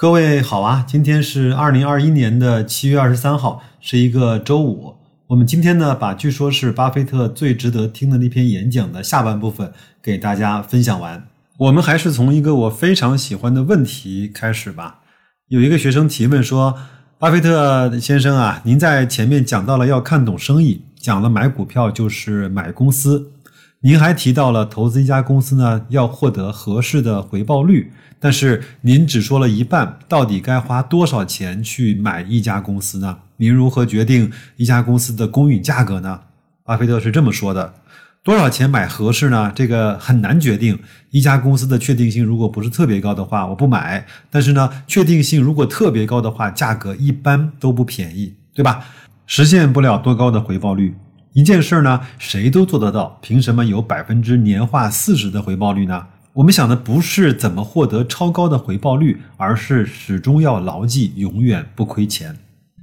各位好啊，今天是二零二一年的七月二十三号，是一个周五。我们今天呢，把据说是巴菲特最值得听的那篇演讲的下半部分给大家分享完。我们还是从一个我非常喜欢的问题开始吧。有一个学生提问说：“巴菲特先生啊，您在前面讲到了要看懂生意，讲了买股票就是买公司。”您还提到了投资一家公司呢，要获得合适的回报率，但是您只说了一半，到底该花多少钱去买一家公司呢？您如何决定一家公司的公允价格呢？巴菲特是这么说的：多少钱买合适呢？这个很难决定。一家公司的确定性如果不是特别高的话，我不买；但是呢，确定性如果特别高的话，价格一般都不便宜，对吧？实现不了多高的回报率。一件事儿呢，谁都做得到，凭什么有百分之年化四十的回报率呢？我们想的不是怎么获得超高的回报率，而是始终要牢记永远不亏钱。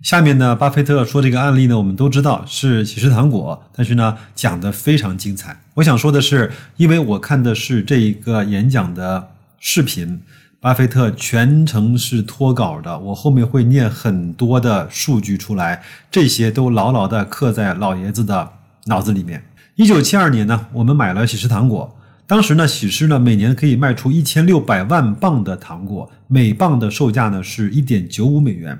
下面呢，巴菲特说这个案例呢，我们都知道是喜事糖果，但是呢，讲的非常精彩。我想说的是，因为我看的是这一个演讲的视频。巴菲特全程是脱稿的，我后面会念很多的数据出来，这些都牢牢的刻在老爷子的脑子里面。一九七二年呢，我们买了喜事糖果，当时呢，喜事呢每年可以卖出一千六百万磅的糖果，每磅的售价呢是一点九五美元，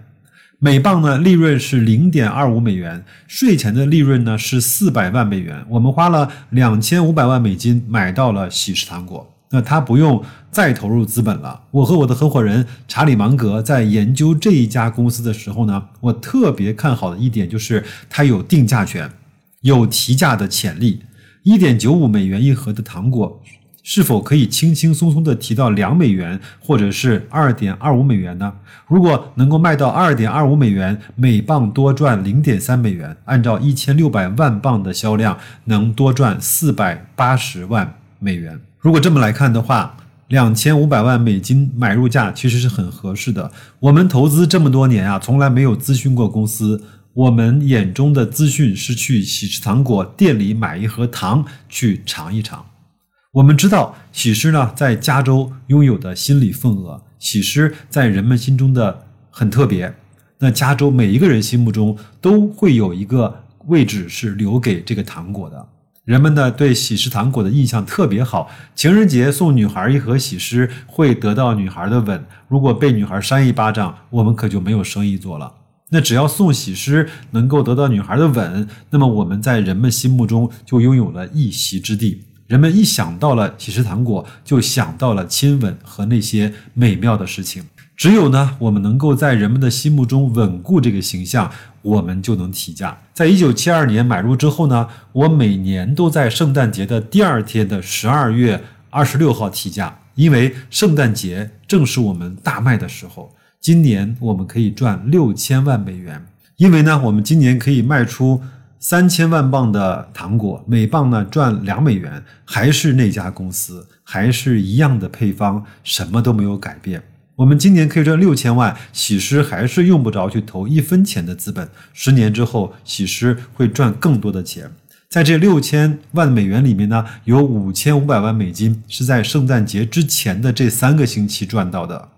每磅呢利润是零点二五美元，税前的利润呢是四百万美元，我们花了两千五百万美金买到了喜事糖果。那他不用再投入资本了。我和我的合伙人查理芒格在研究这一家公司的时候呢，我特别看好的一点就是它有定价权，有提价的潜力。一点九五美元一盒的糖果，是否可以轻轻松松的提到两美元，或者是二点二五美元呢？如果能够卖到二点二五美元，每磅多赚零点三美元，按照一千六百万磅的销量，能多赚四百八十万美元。如果这么来看的话，两千五百万美金买入价其实是很合适的。我们投资这么多年啊，从来没有咨询过公司。我们眼中的资讯是去喜事糖果店里买一盒糖去尝一尝。我们知道喜事呢在加州拥有的心理份额，喜事在人们心中的很特别。那加州每一个人心目中都会有一个位置是留给这个糖果的。人们呢对喜事糖果的印象特别好，情人节送女孩一盒喜事会得到女孩的吻。如果被女孩扇一巴掌，我们可就没有生意做了。那只要送喜诗能够得到女孩的吻，那么我们在人们心目中就拥有了一席之地。人们一想到了喜事糖果，就想到了亲吻和那些美妙的事情。只有呢，我们能够在人们的心目中稳固这个形象，我们就能提价。在一九七二年买入之后呢，我每年都在圣诞节的第二天的十二月二十六号提价，因为圣诞节正是我们大卖的时候。今年我们可以赚六千万美元，因为呢，我们今年可以卖出三千万磅的糖果，每磅呢赚两美元，还是那家公司，还是一样的配方，什么都没有改变。我们今年可以赚六千万，喜诗还是用不着去投一分钱的资本。十年之后，喜诗会赚更多的钱。在这六千万美元里面呢，有五千五百万美金是在圣诞节之前的这三个星期赚到的。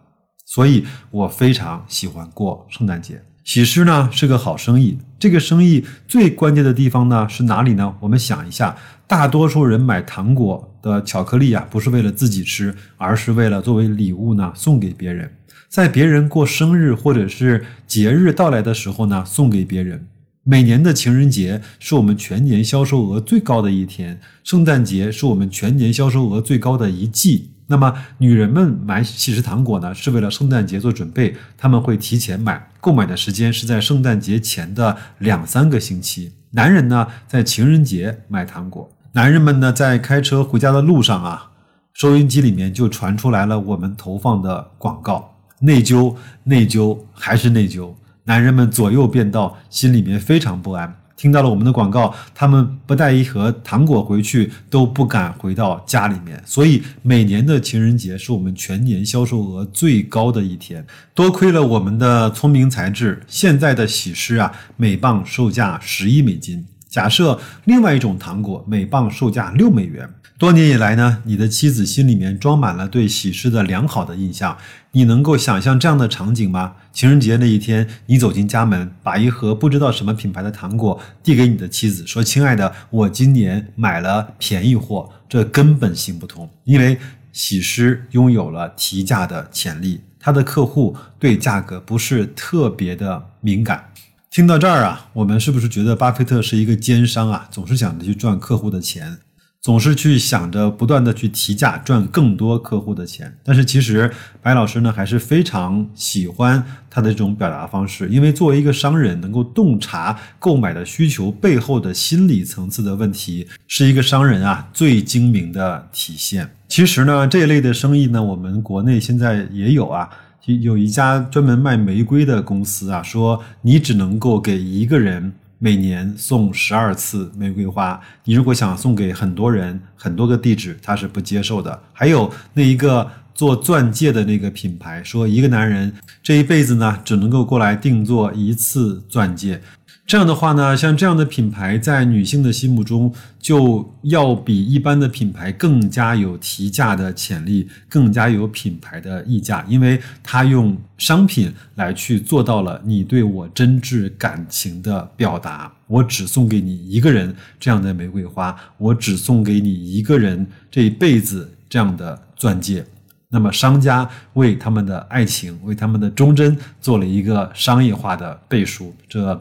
所以我非常喜欢过圣诞节。喜诗呢是个好生意，这个生意最关键的地方呢是哪里呢？我们想一下，大多数人买糖果。的巧克力啊，不是为了自己吃，而是为了作为礼物呢送给别人，在别人过生日或者是节日到来的时候呢送给别人。每年的情人节是我们全年销售额最高的一天，圣诞节是我们全年销售额最高的一季。那么女人们买喜事糖果呢，是为了圣诞节做准备，他们会提前买，购买的时间是在圣诞节前的两三个星期。男人呢，在情人节买糖果。男人们呢，在开车回家的路上啊，收音机里面就传出来了我们投放的广告。内疚，内疚，还是内疚。男人们左右变道，心里面非常不安。听到了我们的广告，他们不带一盒糖果回去都不敢回到家里面。所以每年的情人节是我们全年销售额最高的一天。多亏了我们的聪明才智，现在的喜诗啊，每磅售价十一美金。假设另外一种糖果每磅售价六美元，多年以来呢，你的妻子心里面装满了对喜事的良好的印象。你能够想象这样的场景吗？情人节那一天，你走进家门，把一盒不知道什么品牌的糖果递给你的妻子，说：“亲爱的，我今年买了便宜货。”这根本行不通，因为喜诗拥有了提价的潜力，他的客户对价格不是特别的敏感。听到这儿啊，我们是不是觉得巴菲特是一个奸商啊？总是想着去赚客户的钱。总是去想着不断的去提价赚更多客户的钱，但是其实白老师呢还是非常喜欢他的这种表达方式，因为作为一个商人，能够洞察购买的需求背后的心理层次的问题，是一个商人啊最精明的体现。其实呢这一类的生意呢，我们国内现在也有啊，有一家专门卖玫瑰的公司啊，说你只能够给一个人。每年送十二次玫瑰花，你如果想送给很多人、很多个地址，他是不接受的。还有那一个做钻戒的那个品牌，说一个男人这一辈子呢，只能够过来定做一次钻戒。这样的话呢，像这样的品牌在女性的心目中就要比一般的品牌更加有提价的潜力，更加有品牌的溢价，因为它用商品来去做到了你对我真挚感情的表达。我只送给你一个人这样的玫瑰花，我只送给你一个人这一辈子这样的钻戒。那么商家为他们的爱情，为他们的忠贞做了一个商业化的背书，这。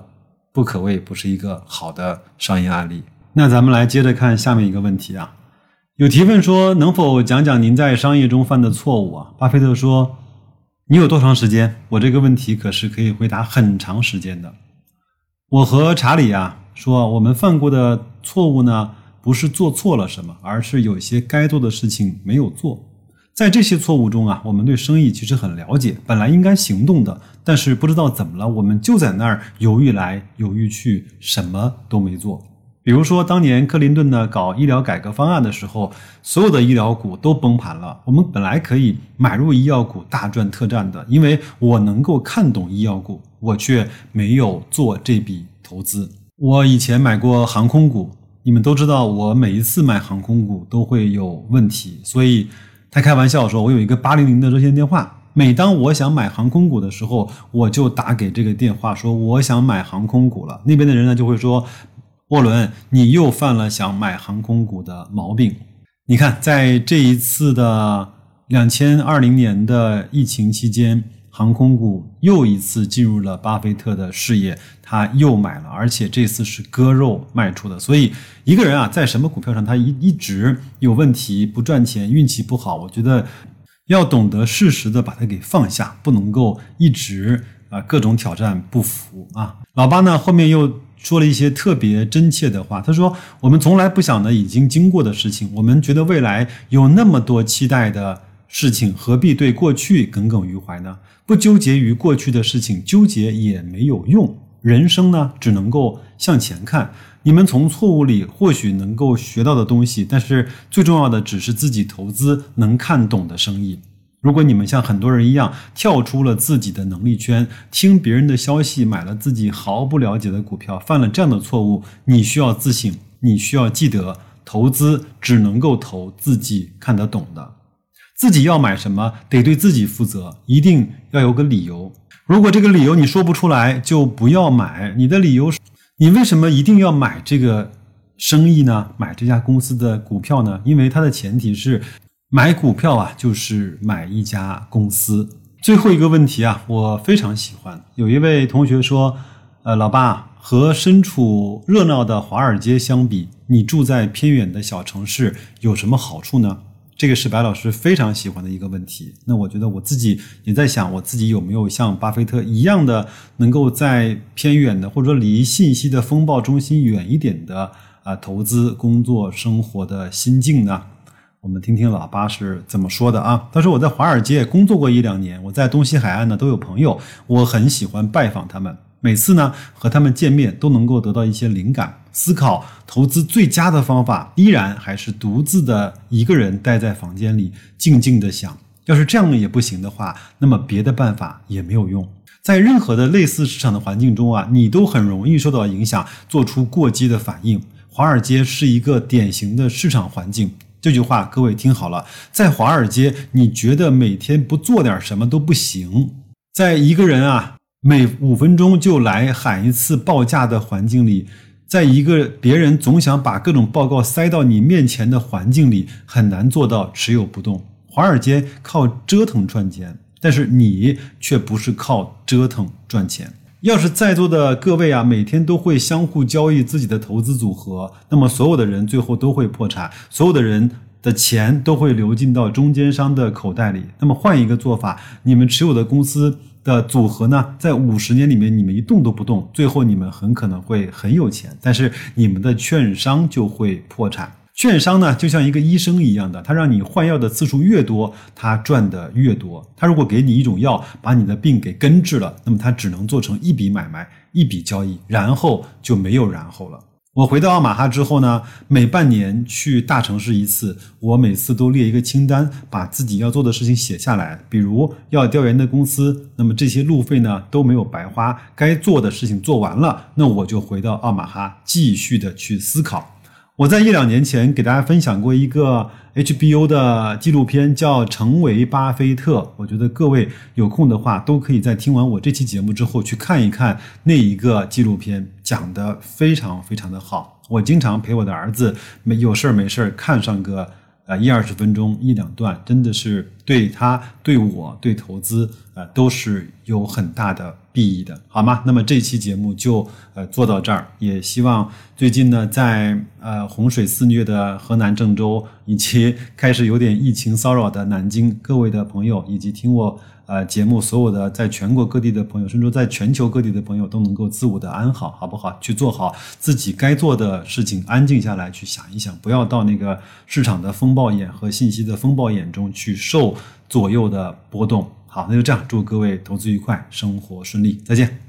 不可谓不是一个好的商业案例。那咱们来接着看下面一个问题啊，有提问说能否讲讲您在商业中犯的错误啊？巴菲特说：“你有多长时间？我这个问题可是可以回答很长时间的。”我和查理啊说，我们犯过的错误呢，不是做错了什么，而是有些该做的事情没有做。在这些错误中啊，我们对生意其实很了解，本来应该行动的，但是不知道怎么了，我们就在那儿犹豫来犹豫去，什么都没做。比如说，当年克林顿呢搞医疗改革方案的时候，所有的医疗股都崩盘了。我们本来可以买入医药股大赚特赚的，因为我能够看懂医药股，我却没有做这笔投资。我以前买过航空股，你们都知道，我每一次买航空股都会有问题，所以。他开玩笑说：“我有一个八零零的热线电话，每当我想买航空股的时候，我就打给这个电话，说我想买航空股了。那边的人呢就会说，沃伦，你又犯了想买航空股的毛病。你看，在这一次的两千二零年的疫情期间。”航空股又一次进入了巴菲特的视野，他又买了，而且这次是割肉卖出的。所以一个人啊，在什么股票上他一一直有问题，不赚钱，运气不好，我觉得要懂得适时的把它给放下，不能够一直啊各种挑战不服啊。老八呢后面又说了一些特别真切的话，他说：“我们从来不想的已经经过的事情，我们觉得未来有那么多期待的。”事情何必对过去耿耿于怀呢？不纠结于过去的事情，纠结也没有用。人生呢，只能够向前看。你们从错误里或许能够学到的东西，但是最重要的只是自己投资能看懂的生意。如果你们像很多人一样跳出了自己的能力圈，听别人的消息买了自己毫不了解的股票，犯了这样的错误，你需要自省。你需要记得，投资只能够投自己看得懂的。自己要买什么，得对自己负责，一定要有个理由。如果这个理由你说不出来，就不要买。你的理由是，你为什么一定要买这个生意呢？买这家公司的股票呢？因为它的前提是，买股票啊，就是买一家公司。最后一个问题啊，我非常喜欢。有一位同学说，呃，老爸，和身处热闹的华尔街相比，你住在偏远的小城市有什么好处呢？这个是白老师非常喜欢的一个问题。那我觉得我自己也在想，我自己有没有像巴菲特一样的，能够在偏远的或者说离信息的风暴中心远一点的啊投资、工作、生活的心境呢？我们听听老八是怎么说的啊？他说：“我在华尔街工作过一两年，我在东西海岸呢都有朋友，我很喜欢拜访他们。每次呢和他们见面，都能够得到一些灵感。”思考投资最佳的方法，依然还是独自的一个人待在房间里，静静的想。要是这样也不行的话，那么别的办法也没有用。在任何的类似市场的环境中啊，你都很容易受到影响，做出过激的反应。华尔街是一个典型的市场环境，这句话各位听好了，在华尔街，你觉得每天不做点什么都不行。在一个人啊，每五分钟就来喊一次报价的环境里，在一个别人总想把各种报告塞到你面前的环境里，很难做到持有不动。华尔街靠折腾赚钱，但是你却不是靠折腾赚钱。要是在座的各位啊，每天都会相互交易自己的投资组合，那么所有的人最后都会破产，所有的人的钱都会流进到中间商的口袋里。那么换一个做法，你们持有的公司的组合呢，在五十年里面你们一动都不动，最后你们很可能会很有钱，但是你们的券商就会破产。券商呢，就像一个医生一样的，他让你换药的次数越多，他赚的越多。他如果给你一种药，把你的病给根治了，那么他只能做成一笔买卖、一笔交易，然后就没有然后了。我回到奥马哈之后呢，每半年去大城市一次，我每次都列一个清单，把自己要做的事情写下来。比如要调研的公司，那么这些路费呢都没有白花，该做的事情做完了，那我就回到奥马哈继续的去思考。我在一两年前给大家分享过一个 HBO 的纪录片，叫《成为巴菲特》。我觉得各位有空的话，都可以在听完我这期节目之后去看一看那一个纪录片，讲的非常非常的好。我经常陪我的儿子没有事儿没事儿看上个。呃，一二十分钟一两段，真的是对他、对我、对投资，呃，都是有很大的裨益的，好吗？那么这期节目就呃做到这儿，也希望最近呢，在呃洪水肆虐的河南郑州，以及开始有点疫情骚扰的南京，各位的朋友，以及听我。呃，节目所有的在全国各地的朋友，甚至在全球各地的朋友，都能够自我的安好，好不好？去做好自己该做的事情，安静下来去想一想，不要到那个市场的风暴眼和信息的风暴眼中去受左右的波动。好，那就这样，祝各位投资愉快，生活顺利，再见。